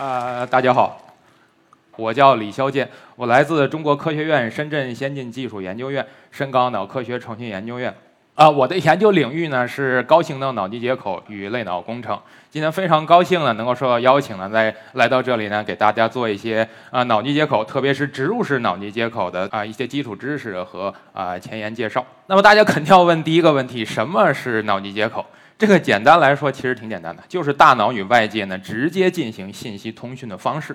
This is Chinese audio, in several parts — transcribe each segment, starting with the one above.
啊，大家好，我叫李肖健，我来自中国科学院深圳先进技术研究院深港脑科学创新研究院。啊，我的研究领域呢是高性能脑机接口与类脑工程。今天非常高兴呢，能够受到邀请呢，来来到这里呢，给大家做一些啊脑机接口，特别是植入式脑机接口的啊一些基础知识和啊前沿介绍。那么大家肯定要问第一个问题：什么是脑机接口？这个简单来说，其实挺简单的，就是大脑与外界呢直接进行信息通讯的方式。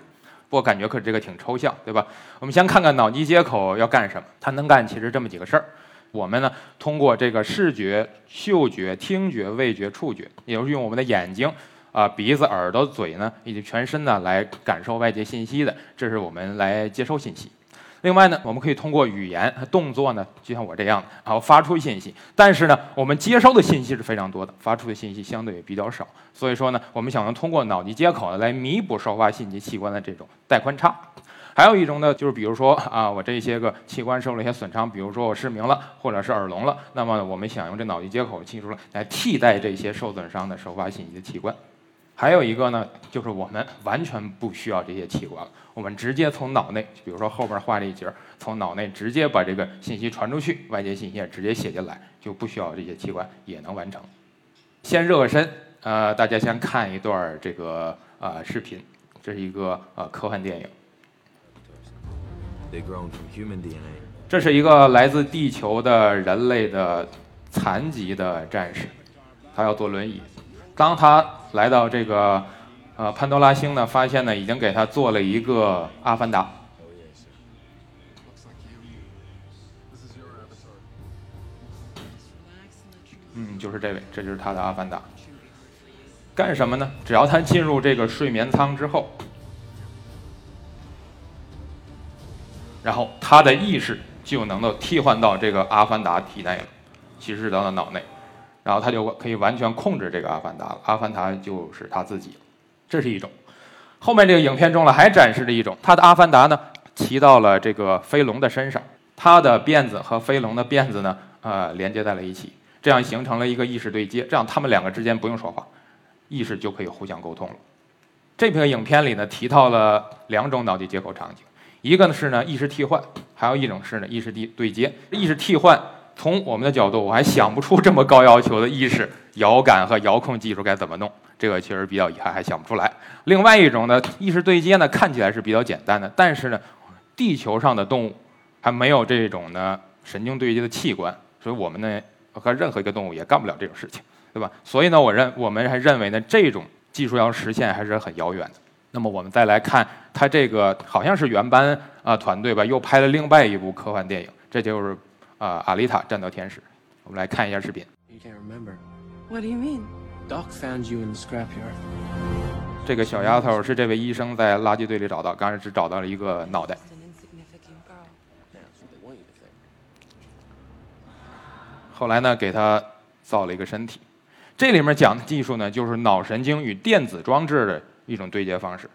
不过感觉可这个挺抽象，对吧？我们先看看脑机接口要干什么，它能干其实这么几个事儿。我们呢通过这个视觉、嗅觉、听觉、味觉、触觉，也就是用我们的眼睛、啊鼻子、耳朵、嘴呢以及全身呢来感受外界信息的，这是我们来接收信息。另外呢，我们可以通过语言和、动作呢，就像我这样，然后发出信息。但是呢，我们接收的信息是非常多的，发出的信息相对也比较少。所以说呢，我们想要通过脑机接口呢来弥补收发信息器官的这种带宽差。还有一种呢，就是比如说啊，我这些个器官受了一些损伤，比如说我失明了，或者是耳聋了，那么我们想用这脑机接口技术来替代这些受损伤的收发信息的器官。还有一个呢，就是我们完全不需要这些器官了，我们直接从脑内，比如说后边画了一节，从脑内直接把这个信息传出去，外界信息也直接写进来，就不需要这些器官也能完成。先热个身，呃，大家先看一段这个呃视频，这是一个呃科幻电影。这是一个来自地球的人类的残疾的战士，他要坐轮椅。当他来到这个呃潘多拉星呢，发现呢已经给他做了一个阿凡达。嗯，就是这位，这就是他的阿凡达。干什么呢？只要他进入这个睡眠舱之后，然后他的意识就能够替换到这个阿凡达体内了，其实是到了脑内。然后他就可以完全控制这个阿凡达了，阿凡达就是他自己了，这是一种。后面这个影片中呢，还展示了一种，他的阿凡达呢骑到了这个飞龙的身上，他的辫子和飞龙的辫子呢，呃，连接在了一起，这样形成了一个意识对接，这样他们两个之间不用说话，意识就可以互相沟通了。这篇影片里呢，提到了两种脑机接口场景，一个呢是呢意识替换，还有一种是呢意识对对接，意识替换。从我们的角度，我还想不出这么高要求的意识遥感和遥控技术该怎么弄，这个确实比较遗憾，还想不出来。另外一种呢，意识对接呢，看起来是比较简单的，但是呢，地球上的动物还没有这种呢神经对接的器官，所以我们呢和任何一个动物也干不了这种事情，对吧？所以呢，我认我们还认为呢，这种技术要实现还是很遥远的。那么我们再来看，它这个好像是原班啊团队吧，又拍了另外一部科幻电影，这就是。啊，阿丽塔战斗天使，我们来看一下视频。What do you mean? Doc found you in the scrapyard. 这个小丫头是这位医生在垃圾堆里找到，刚才只找到了一个脑袋。后来呢，给她造了一个身体。这里面讲的技术呢，就是脑神经与电子装置的一种对接方式。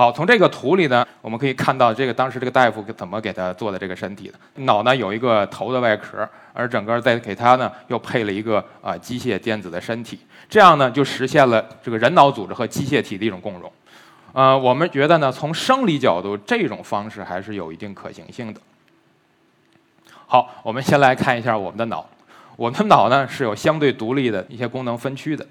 好，从这个图里呢，我们可以看到这个当时这个大夫怎么给他做的这个身体的。脑呢有一个头的外壳，而整个再给他呢又配了一个啊机械电子的身体，这样呢就实现了这个人脑组织和机械体的一种共融。呃，我们觉得呢，从生理角度，这种方式还是有一定可行性的。好，我们先来看一下我们的脑。我们的脑呢是有相对独立的一些功能分区的，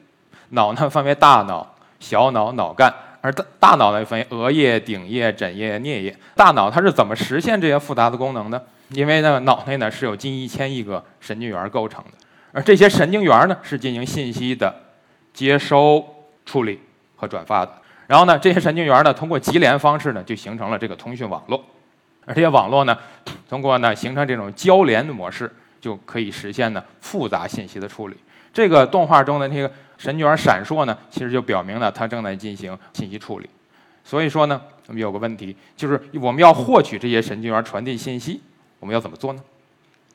脑呢分为大脑、小脑、脑干。而大大脑呢分为额叶、顶叶、枕叶、颞叶。大脑它是怎么实现这些复杂的功能呢？因为呢，脑内呢是有近一千亿个神经元构成的，而这些神经元呢是进行信息的接收、处理和转发的。然后呢，这些神经元呢通过级联方式呢就形成了这个通讯网络，而这些网络呢通过呢形成这种交联的模式，就可以实现呢复杂信息的处理。这个动画中的那个。神经元闪烁呢，其实就表明了它正在进行信息处理。所以说呢，我们有个问题，就是我们要获取这些神经元传递信息，我们要怎么做呢？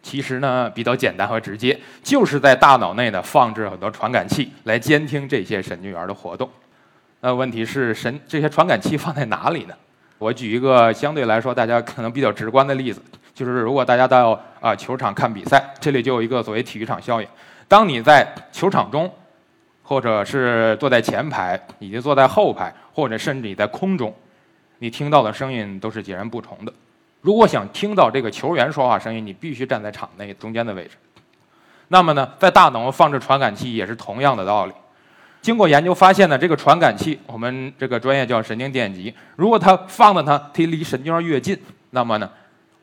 其实呢，比较简单和直接，就是在大脑内呢放置很多传感器来监听这些神经元的活动。那问题是，神这些传感器放在哪里呢？我举一个相对来说大家可能比较直观的例子，就是如果大家到啊球场看比赛，这里就有一个所谓体育场效应。当你在球场中或者是坐在前排，以及坐在后排，或者甚至你在空中，你听到的声音都是截然不同的。如果想听到这个球员说话声音，你必须站在场内中间的位置。那么呢，在大脑放置传感器也是同样的道理。经过研究发现呢，这个传感器，我们这个专业叫神经电极。如果它放的它，它离神经元越近，那么呢，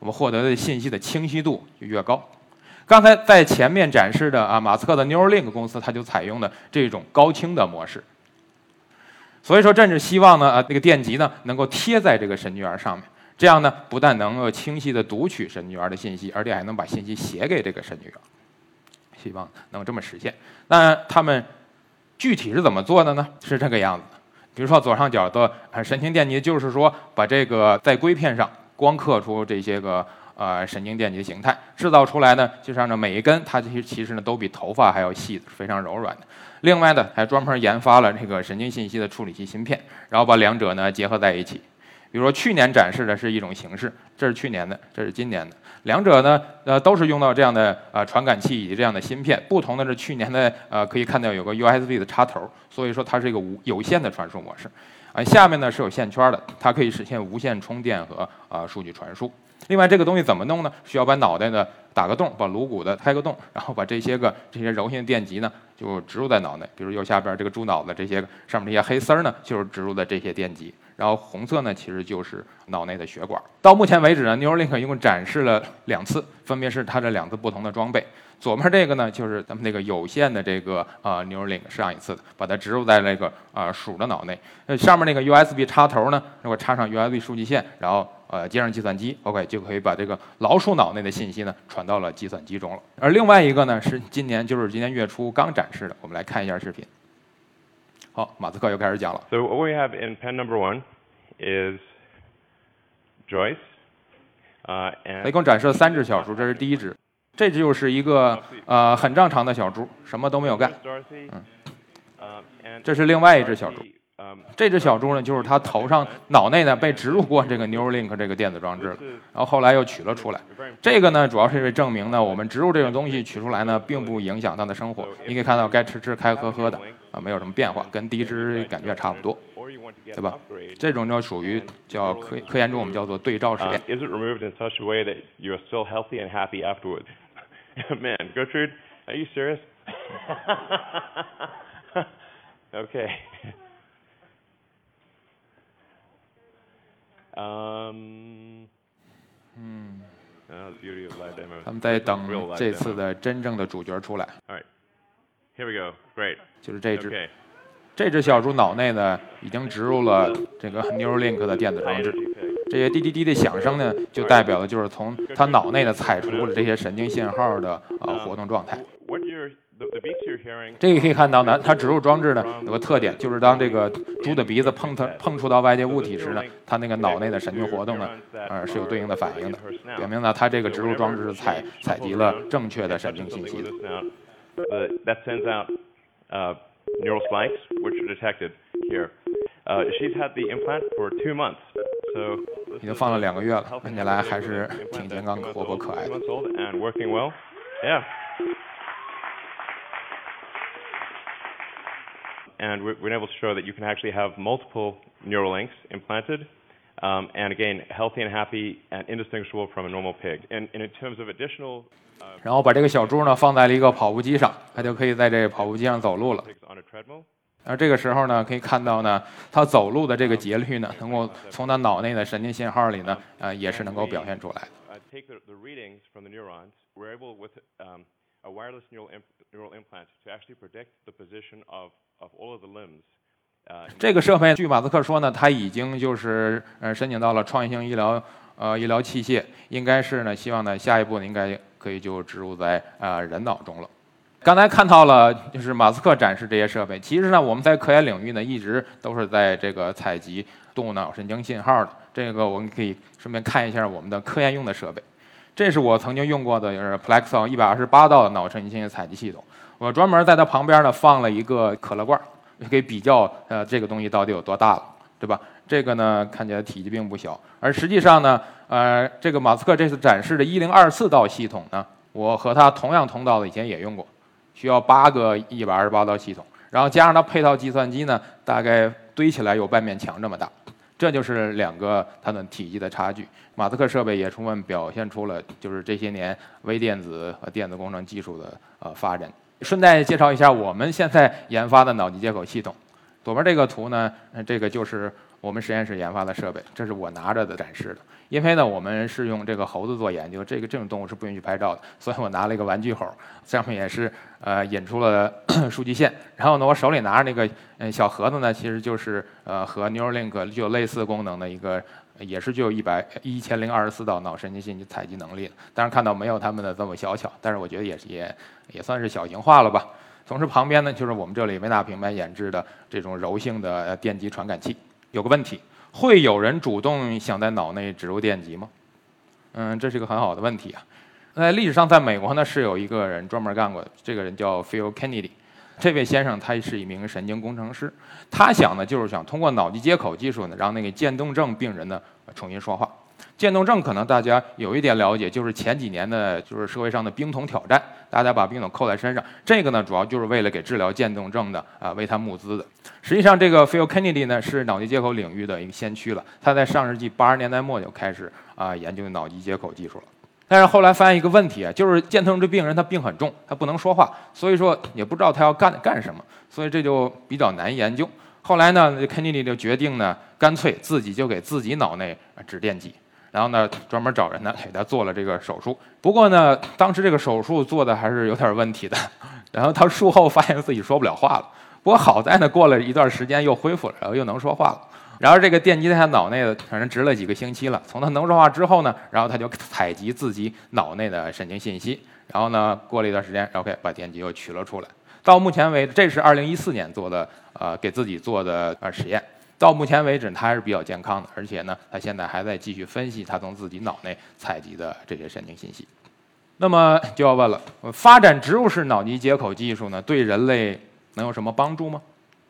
我们获得的信息的清晰度就越高。刚才在前面展示的啊，马斯克的 Neuralink 公司，它就采用的这种高清的模式。所以说，甚至希望呢，啊，这个电极呢，能够贴在这个神经元上面，这样呢，不但能够清晰的读取神经元的信息，而且还能把信息写给这个神经元。希望能这么实现。那他们具体是怎么做的呢？是这个样子。比如说左上角的神经电极，就是说把这个在硅片上光刻出这些个呃神经电极形态，制造出来呢，就是按照每一根，它其实其实呢都比头发还要细，非常柔软的。另外呢，还专门研发了这个神经信息的处理器芯片，然后把两者呢结合在一起。比如说去年展示的是一种形式，这是去年的，这是今年的。两者呢，呃，都是用到这样的呃传感器以及这样的芯片。不同的是，去年的呃可以看到有个 USB 的插头，所以说它是一个无有线的传输模式。啊，下面呢是有线圈的，它可以实现无线充电和啊数据传输。另外，这个东西怎么弄呢？需要把脑袋呢打个洞，把颅骨的开个洞，然后把这些个这些柔性电极呢就植入在脑内。比如右下边这个猪脑子这些上面这些黑丝儿呢，就是植入的这些电极。然后红色呢，其实就是脑内的血管。到目前为止呢，Neuralink 一共展示了两次，分别是它这两次不同的装备。左面这个呢，就是咱们那个有线的这个啊 Neuralink 上一次的，把它植入在那个啊鼠的脑内。那上面那个 USB 插头呢，如果插上 USB 数据线，然后呃接上计算机，OK 就可以把这个老鼠脑内的信息呢传到了计算机中了。而另外一个呢，是今年就是今年月初刚展示的，我们来看一下视频。好，马斯克又开始讲了。So what we have in pen number one is Joyce, uh, 一共展示了三只小猪，这是第一只，这只又是一个呃很正常的小猪，什么都没有干。Um, and 这是另外一只小猪，um, 这只小猪呢就是它头上脑内呢被植入过这个 Neuralink 这个电子装置了然后后来又取了出来这个呢主要是因为证明呢我们植入这种东西取出来呢并不影响它的生活你可以看到该吃吃该喝喝的啊没有什么变化跟第一只感觉差不多对吧？这种就属于叫科科研中我们叫做对照实验 is it removed in such a way that you are so healthy and happy afterward? man gotrid are you serious? Ok 嗯。嗯他们在等这次的真正的主角出来。Here we go. Great. 就是这只这只小猪脑内呢已经植入了这个 new link 的电子装置。这些滴滴滴的响声呢就代表的就是从它脑内呢采出了这些神经信号的呃活动状态。这个可以看到呢，它植入装置呢有个特点，就是当这个猪的鼻子碰它碰触到外界物体时呢，它那个脑内的神经活动呢，呃是有对应的反应的，表明呢它这个植入装置采采集了正确的神经信息。That sends out neural spikes which are detected here. She's had the implant for two months, so 已经放了两个月了，看起来还是挺健康、活泼、可爱的。Yeah. and working well. Yeah. And we've been able to show that you can actually have multiple neural links implanted, um, and again, healthy and happy and indistinguishable from a normal pig. And, and in terms of additional 然后把这个小猪呢放在了一个跑步机上，它就可以在这个跑步机上走路了。 pigs on a treadmill, 而这个时候呢，可以看到呢，它走路的这个节律呢，能够从它脑内的神经信号里呢，呃，也是能够表现出来。 a wireless neural, imp- neural implant to actually predict the position of, of all of the limbs. 这个设备，据马斯克说呢，他已经就是呃申请到了创新医疗呃医疗器械，应该是呢，希望呢下一步呢应该可以就植入在呃人脑中了。刚才看到了，就是马斯克展示这些设备。其实呢，我们在科研领域呢，一直都是在这个采集动物脑神经信号的。这个我们可以顺便看一下我们的科研用的设备。这是我曾经用过的，就是 Plexo 一百二十八道的脑神经采集系统。我专门在它旁边呢放了一个可乐罐，可以比较呃这个东西到底有多大了，对吧？这个呢看起来体积并不小，而实际上呢，呃，这个马斯克这次展示的一零二四道系统呢，我和他同样通道的以前也用过，需要八个一百二十八道系统，然后加上它配套计算机呢，大概堆起来有半面墙这么大。这就是两个它的体积的差距。马斯克设备也充分表现出了就是这些年微电子和电子工程技术的呃发展。顺带介绍一下我们现在研发的脑机接口系统。左边这个图呢，这个就是我们实验室研发的设备，这是我拿着的展示的。因为呢，我们是用这个猴子做研究，这个这种动物是不允许拍照的，所以我拿了一个玩具猴，上面也是呃引出了 数据线。然后呢，我手里拿着那个嗯小盒子呢，其实就是呃和 Neuralink 具有类似功能的一个，也是具有一百一千零二十四道脑神经信息采集能力的。当然看到没有他们的这么小巧，但是我觉得也也也算是小型化了吧。同时旁边呢，就是我们这里维纳平板研制的这种柔性的电极传感器。有个问题。会有人主动想在脑内植入电极吗？嗯，这是一个很好的问题啊。在历史上，在美国呢是有一个人专门干过，这个人叫 Phil Kennedy。这位先生他是一名神经工程师，他想呢就是想通过脑机接口技术呢，让那个渐冻症病人呢重新说话。渐冻症可能大家有一点了解，就是前几年的，就是社会上的冰桶挑战，大家把冰桶扣在身上，这个呢主要就是为了给治疗渐冻症的啊为他募资的。实际上，这个 Phil Kennedy 呢是脑机接口领域的一个先驱了，他在上世纪八十年代末就开始啊研究脑机接口技术了。但是后来发现一个问题啊，就是渐冻症病人他病很重，他不能说话，所以说也不知道他要干干什么，所以这就比较难研究。后来呢肯尼利就决定呢，干脆自己就给自己脑内指电极。然后呢，专门找人呢给他做了这个手术。不过呢，当时这个手术做的还是有点问题的。然后他术后发现自己说不了话了。不过好在呢，过了一段时间又恢复了，然后又能说话了。然后这个电击在他脑内的，反正植了几个星期了。从他能说话之后呢，然后他就采集自己脑内的神经信息。然后呢，过了一段时间，OK，把电极又取了出来。到目前为止，这是二零一四年做的，呃，给自己做的呃实验。到目前为止，他还是比较健康的，而且呢，他现在还在继续分析他从自己脑内采集的这些神经信息。那么就要问了，发展植入式脑机接口技术呢，对人类能有什么帮助吗？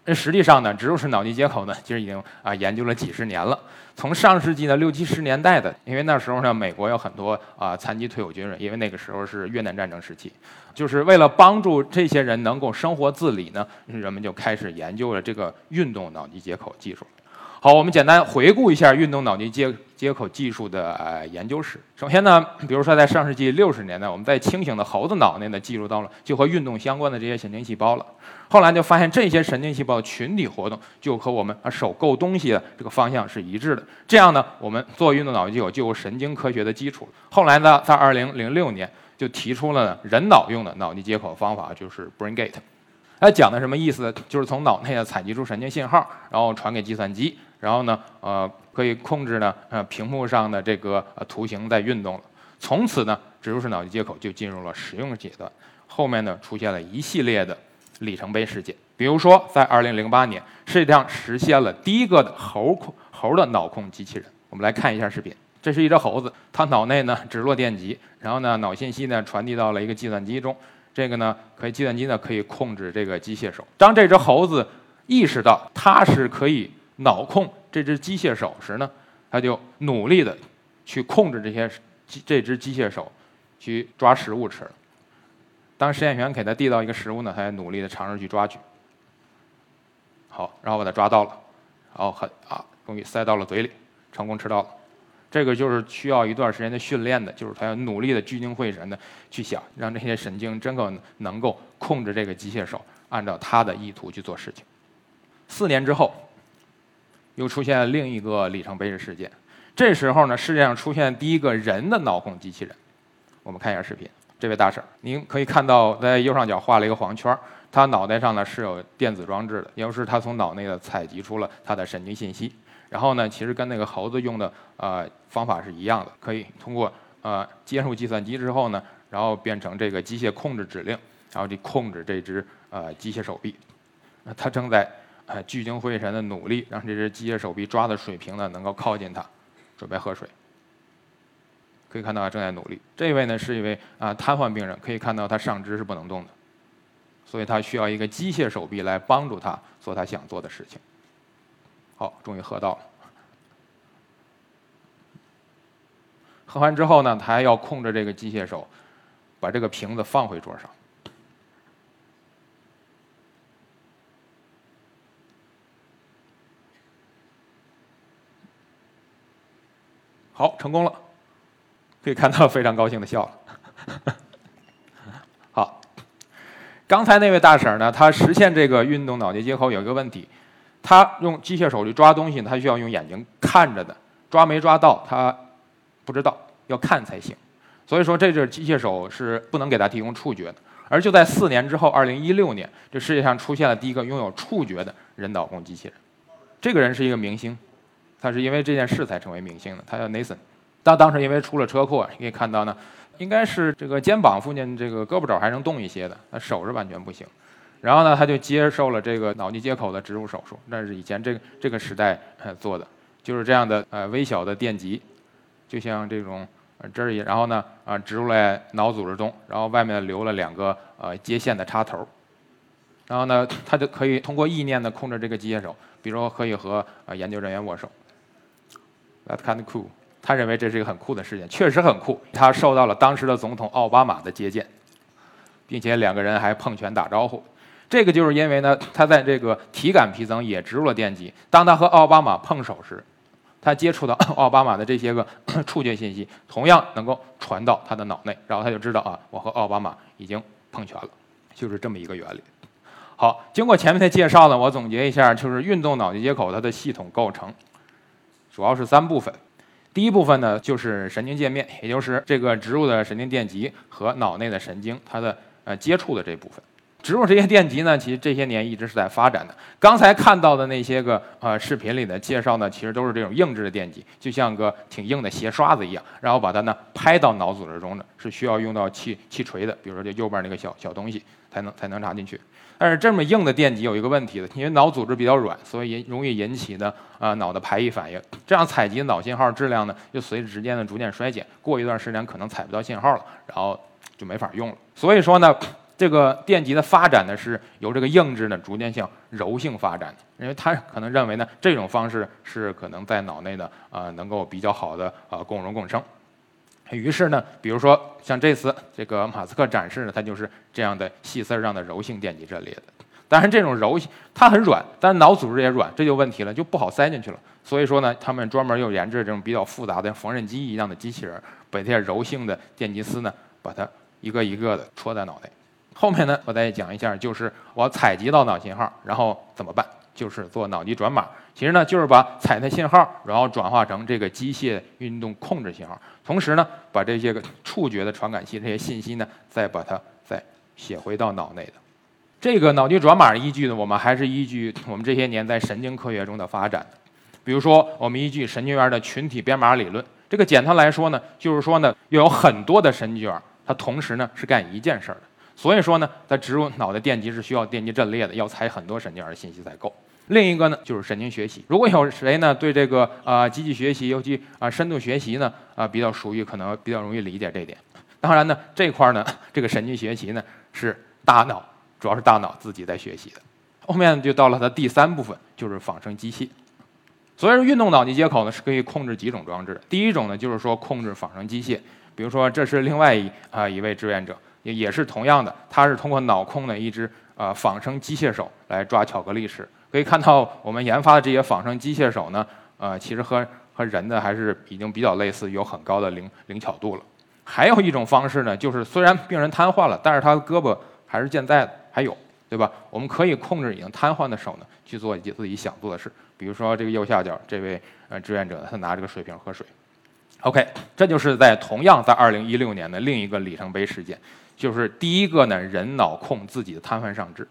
那实际上呢，植入式脑机接口呢，其实已经啊研究了几十年了。从上世纪的六七十年代的，因为那时候呢，美国有很多啊残疾退伍军人，因为那个时候是越南战争时期。就是为了帮助这些人能够生活自理呢，人们就开始研究了这个运动脑机接口技术。好，我们简单回顾一下运动脑机接接口技术的呃研究史。首先呢，比如说在上世纪六十年代，我们在清醒的猴子脑内呢记录到了就和运动相关的这些神经细胞了。后来就发现这些神经细胞群体活动就和我们啊手够东西的这个方向是一致的。这样呢，我们做运动脑机接口就有神经科学的基础。后来呢，在二零零六年。就提出了人脑用的脑机接口方法，就是 BrainGate。它讲的什么意思？就是从脑内采集出神经信号，然后传给计算机，然后呢，呃，可以控制呢，呃，屏幕上的这个图形在运动了。从此呢，植入式脑机接口就进入了使用阶段。后面呢，出现了一系列的里程碑事件，比如说在2008年，世界上实现了第一个的猴控猴的脑控机器人。我们来看一下视频。这是一只猴子，它脑内呢植入电极，然后呢脑信息呢传递到了一个计算机中，这个呢可以计算机呢可以控制这个机械手。当这只猴子意识到它是可以脑控这只机械手时呢，他就努力的去控制这些这只机械手去抓食物吃。当实验员给他递到一个食物呢，他也努力的尝试去抓取。好，然后把它抓到了，然后很啊，终于塞到了嘴里，成功吃到了。这个就是需要一段时间的训练的，就是他要努力的聚精会神的去想，让这些神经真够能够控制这个机械手，按照他的意图去做事情。四年之后，又出现了另一个里程碑式事件。这时候呢，世界上出现第一个人的脑控机器人。我们看一下视频，这位大婶，您可以看到在右上角画了一个黄圈，他脑袋上呢是有电子装置的，也就是他从脑内的采集出了他的神经信息。然后呢，其实跟那个猴子用的呃方法是一样的，可以通过呃接入计算机之后呢，然后变成这个机械控制指令，然后去控制这只呃机械手臂。那他正在呃聚精会神的努力，让这只机械手臂抓的水平呢能够靠近它，准备喝水。可以看到啊正在努力。这位呢是一位啊瘫痪病人，可以看到他上肢是不能动的，所以他需要一个机械手臂来帮助他做他想做的事情。好，终于喝到了。喝完之后呢，他还要控制这个机械手，把这个瓶子放回桌上。好，成功了，可以看到非常高兴的笑了。好，刚才那位大婶呢，她实现这个运动脑机接口有一个问题，她用机械手去抓东西，她需要用眼睛看着的，抓没抓到她不知道，要看才行。所以说，这只机械手是不能给她提供触觉的。而就在四年之后，二零一六年，这世界上出现了第一个拥有触觉的人脑控机器人。这个人是一个明星，他是因为这件事才成为明星的。他叫 Nathan，他当时因为出了车祸，你可以看到呢，应该是这个肩膀附近这个胳膊肘还能动一些的，那手是完全不行。然后呢，他就接受了这个脑机接口的植入手术，那是以前这个这个时代做的，就是这样的呃微小的电极，就像这种。这儿也，然后呢，啊，植入在脑组织中，然后外面留了两个呃接线的插头，然后呢，他就可以通过意念的控制这个机械手，比如说可以和啊研究人员握手。That kind of cool，他认为这是一个很酷的事件，确实很酷。他受到了当时的总统奥巴马的接见，并且两个人还碰拳打招呼。这个就是因为呢，他在这个体感皮层也植入了电极，当他和奥巴马碰手时。他接触到 奥巴马的这些个 触觉信息，同样能够传到他的脑内，然后他就知道啊，我和奥巴马已经碰拳了，就是这么一个原理。好，经过前面的介绍呢，我总结一下，就是运动脑机接口它的系统构成主要是三部分。第一部分呢，就是神经界面，也就是这个植入的神经电极和脑内的神经它的呃接触的这部分。植入这些电极呢，其实这些年一直是在发展的。刚才看到的那些个呃视频里的介绍呢，其实都是这种硬质的电极，就像个挺硬的鞋刷子一样，然后把它呢拍到脑组织中的，是需要用到气气锤的，比如说这右边那个小小东西才能才能插进去。但是这么硬的电极有一个问题的，因为脑组织比较软，所以引容易引起呢啊脑的排异反应，这样采集脑信号质量呢就随着时间的逐渐衰减，过一段时间可能采不到信号了，然后就没法用了。所以说呢。这个电极的发展呢，是由这个硬质呢逐渐向柔性发展的，因为他可能认为呢，这种方式是可能在脑内呢，呃，能够比较好的呃共荣共生。于是呢，比如说像这次这个马斯克展示的，它就是这样的细丝儿上的柔性电极阵列的。当然，这种柔性它很软，但是脑组织也软，这就问题了，就不好塞进去了。所以说呢，他们专门又研制这种比较复杂的缝纫机一样的机器人，把这些柔性的电极丝呢，把它一个一个的戳在脑袋。后面呢，我再讲一下，就是我采集到脑信号，然后怎么办？就是做脑机转码。其实呢，就是把采的信号，然后转化成这个机械运动控制信号，同时呢，把这些个触觉的传感器这些信息呢，再把它再写回到脑内的。这个脑机转码依据呢，我们还是依据我们这些年在神经科学中的发展。比如说，我们依据神经元的群体编码理论。这个简单来说呢，就是说呢，要有很多的神经元，它同时呢是干一件事儿的。所以说呢，在植入脑的电极是需要电极阵列的，要采很多神经元信息才够。另一个呢，就是神经学习。如果有谁呢对这个啊机器学习，尤其啊深度学习呢啊比较熟悉，可能比较容易理解这点。当然呢，这块呢这个神经学习呢是大脑，主要是大脑自己在学习的。后面就到了它第三部分，就是仿生机械。所以说，运动脑机接口呢是可以控制几种装置。第一种呢就是说控制仿生机械，比如说这是另外一啊一位志愿者。也也是同样的，它是通过脑控的一只呃仿生机械手来抓巧克力吃。可以看到，我们研发的这些仿生机械手呢，呃，其实和和人的还是已经比较类似，有很高的灵灵巧度了。还有一种方式呢，就是虽然病人瘫痪了，但是他的胳膊还是健在的，还有，对吧？我们可以控制已经瘫痪的手呢，去做自己想做的事。比如说这个右下角这位呃志愿者，他拿这个水瓶喝水。OK，这就是在同样在2016年的另一个里程碑事件。就是第一个呢，人脑控自己的瘫痪上肢。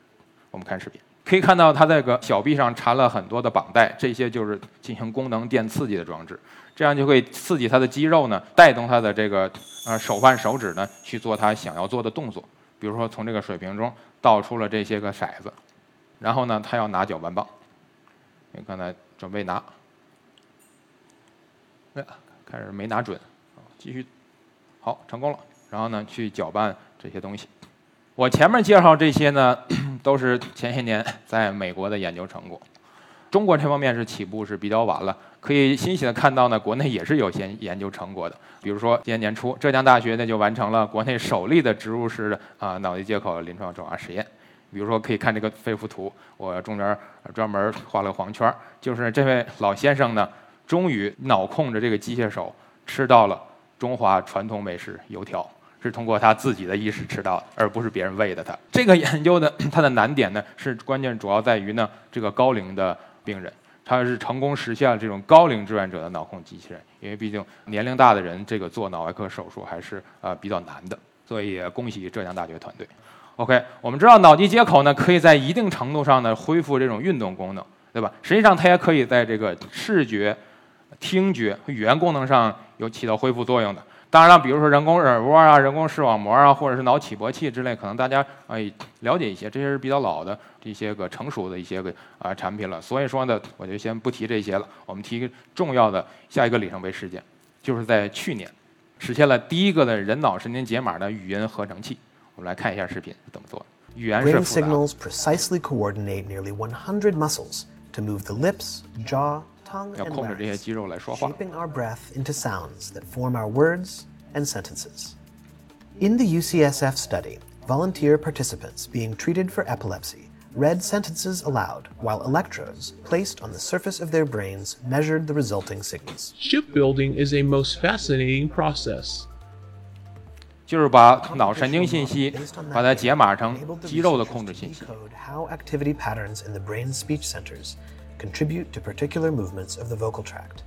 我们看视频，可以看到他在个小臂上缠了很多的绑带，这些就是进行功能电刺激的装置，这样就会刺激他的肌肉呢，带动他的这个呃手腕、手指呢去做他想要做的动作。比如说从这个水瓶中倒出了这些个骰子，然后呢他要拿搅拌棒，你刚才准备拿，哎，开始没拿准，继续，好，成功了。然后呢去搅拌。这些东西，我前面介绍这些呢，都是前些年在美国的研究成果。中国这方面是起步是比较晚了，可以欣喜的看到呢，国内也是有些研究成果的。比如说今年年初，浙江大学呢就完成了国内首例的植入式的啊脑机接口临床转化实验。比如说可以看这个肺幅图，我中间专门画了个黄圈，就是这位老先生呢，终于脑控着这个机械手吃到了中华传统美食油条，是通过他自己的意识吃到的，而不是别人喂的他。这个研究的它的难点呢，是关键主要在于呢，这个高龄的病人，他是成功实现了这种高龄志愿者的脑控机器人，因为毕竟年龄大的人这个做脑外科手术还是呃比较难的，所以恭喜浙江大学团队。OK，我们知道脑机接口呢，可以在一定程度上呢恢复这种运动功能，对吧？实际上它也可以在这个视觉、听觉、语言功能上有起到恢复作用的。当然了，比如说人工耳蜗啊、人工视网膜啊，或者是脑起搏器之类，可能大家哎了解一些，这些是比较老的这些个成熟的一些个啊产品了。所以说呢，我就先不提这些了。我们提个重要的下一个里程碑事件，就是在去年实现了第一个的人脑神经解码的语音合成器。我们来看一下视频怎么做。语言是 signals precisely coordinate nearly 100 muscles to move the lips, jaw, 要 and 控制这些 larynx, 肌肉来说话。 shaping our breath into sounds that form our words and sentences. In the UCSF study, volunteer participants being treated for epilepsy read sentences aloud while electrodes placed on the surface of their brains measured the resulting signals. Shipbuilding is a most fascinating process. 就是把脑神经信息 Based on that 把它 data, 解码成 enabled the 肌肉的 researchers 控制 to 信息。 decode how activity patterns in the brain's speech centers contribute to particular movements of the vocal tract.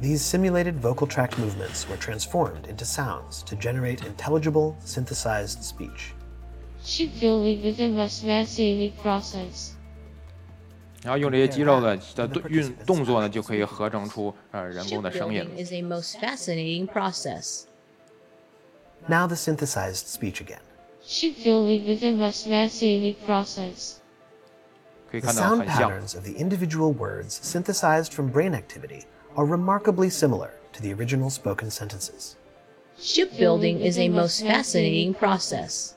These simulated vocal tract movements were transformed into sounds to generate intelligible, synthesized speech. Shipbuilding is a most fascinating process. 然后用这些肌肉的的动运动作呢，就可以合成出呃人工的声音 Shipbuilding。is a most fascinating process. Now the synthesized speech again. Shipbuilding is a most fascinating process. 可以 The 看到 sound 很像。patterns of the individual words synthesized from brain activity are remarkably similar to the original spoken sentences. Shipbuilding is a most fascinating process.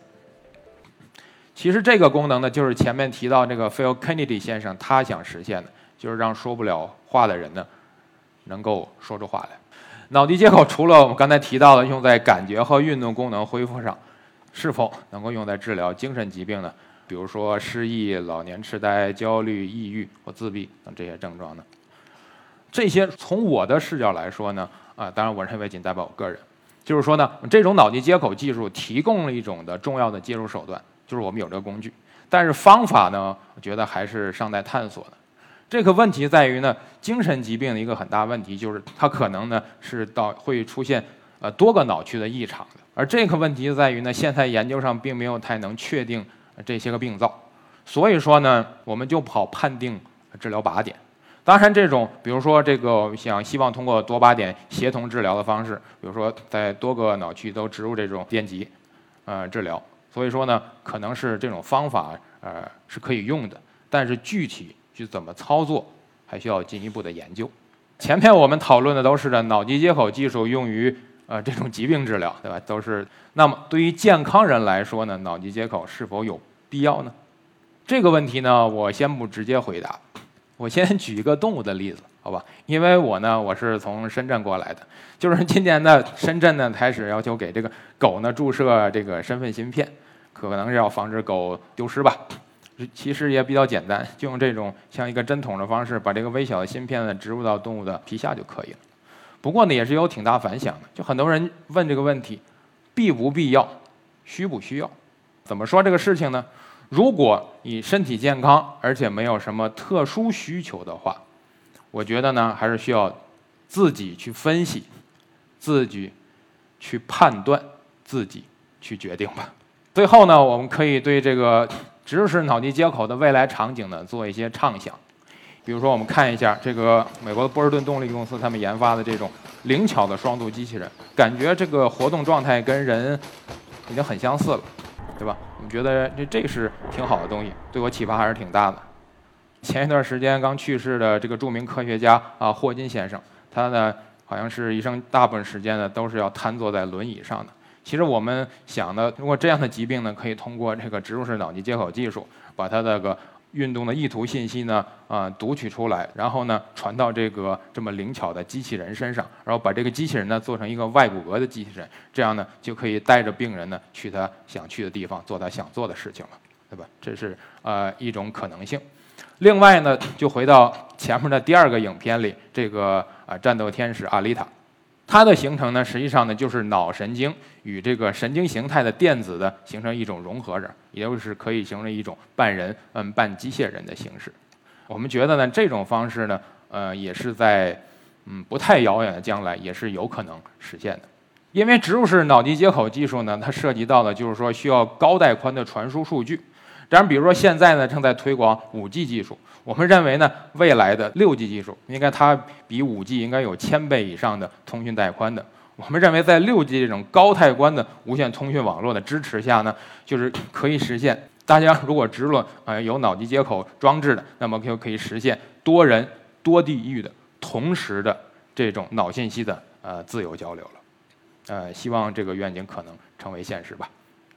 其实这个功能呢，就是前面提到这个 Phil Kennedy 先生他想实现的，就是让说不了话的人呢，能够说出话来。脑机接口除了我们刚才提到的用在感觉和运动功能恢复上，是否能够用在治疗精神疾病呢？比如说失忆、老年痴呆、焦虑、抑郁或自闭等这些症状呢？这些从我的视角来说呢，啊，当然我认为仅代表我个人，就是说呢，这种脑机接口技术提供了一种的重要的介入手段，就是我们有这个工具，但是方法呢，我觉得还是尚待探索的。这个问题在于呢，精神疾病的一个很大问题就是它可能呢是到会出现呃多个脑区的异常的，而这个问题在于呢，现在研究上并没有太能确定这些个病灶，所以说呢，我们就跑判定治疗靶点。当然，这种比如说这个想希望通过多靶点协同治疗的方式，比如说在多个脑区都植入这种电极，呃治疗。所以说呢，可能是这种方法呃是可以用的，但是具体去怎么操作，还需要进一步的研究。前面我们讨论的都是的脑机接口技术用于呃这种疾病治疗，对吧？都是那么对于健康人来说呢，脑机接口是否有必要呢？这个问题呢，我先不直接回答。我先举一个动物的例子，好吧？因为我呢，我是从深圳过来的，就是今年呢，深圳呢开始要求给这个狗呢注射这个身份芯片，可能是要防止狗丢失吧。其实也比较简单，就用这种像一个针筒的方式，把这个微小的芯片呢植入到动物的皮下就可以了。不过呢，也是有挺大反响的，就很多人问这个问题，必不必要，需不需要？怎么说这个事情呢？如果你身体健康，而且没有什么特殊需求的话，我觉得呢，还是需要自己去分析，自己去判断，自己去决定吧。最后呢，我们可以对这个植入式脑机接口的未来场景呢做一些畅想。比如说，我们看一下这个美国的波士顿动力公司他们研发的这种灵巧的双足机器人，感觉这个活动状态跟人已经很相似了。对吧？我们觉得这这是挺好的东西，对我启发还是挺大的。前一段时间刚去世的这个著名科学家啊，霍金先生，他呢好像是一生大部分时间呢都是要瘫坐在轮椅上的。其实我们想的，如果这样的疾病呢，可以通过这个植入式脑机接口技术，把它那个运动的意图信息呢啊读取出来，然后呢传到这个这么灵巧的机器人身上，然后把这个机器人呢做成一个外骨骼的机器人，这样呢就可以带着病人呢去他想去的地方，做他想做的事情了，对吧？这是呃一种可能性。另外呢，就回到前面的第二个影片里，这个啊战斗天使阿丽塔，它的形成呢，实际上呢就是脑神经与这个神经形态的电子的形成一种融合着，也就是可以形成一种半人嗯半机械人的形式。我们觉得呢，这种方式呢，呃，也是在嗯不太遥远的将来也是有可能实现的。因为植入式脑机接口技术呢，它涉及到的就是说需要高带宽的传输数据。当然，比如说现在呢，正在推广五 G 技术。我们认为呢，未来的六 G 技术应该它比五 G 应该有千倍以上的通讯带宽的。我们认为，在六 G 这种高带宽的无线通讯网络的支持下呢，就是可以实现大家如果植入呃有脑机接口装置的，那么就可以实现多人多地域的同时的这种脑信息的呃自由交流了。呃，希望这个愿景可能成为现实吧。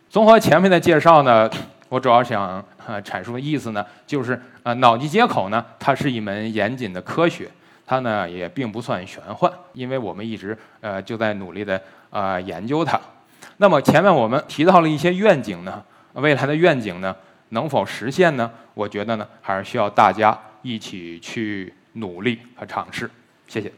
综合前面的介绍呢。我主要想呃阐述的意思呢，就是呃脑机接口呢，它是一门严谨的科学，它呢也并不算玄幻，因为我们一直呃就在努力的啊研究它。那么前面我们提到了一些愿景呢，未来的愿景呢能否实现呢？我觉得呢还是需要大家一起去努力和尝试。谢谢。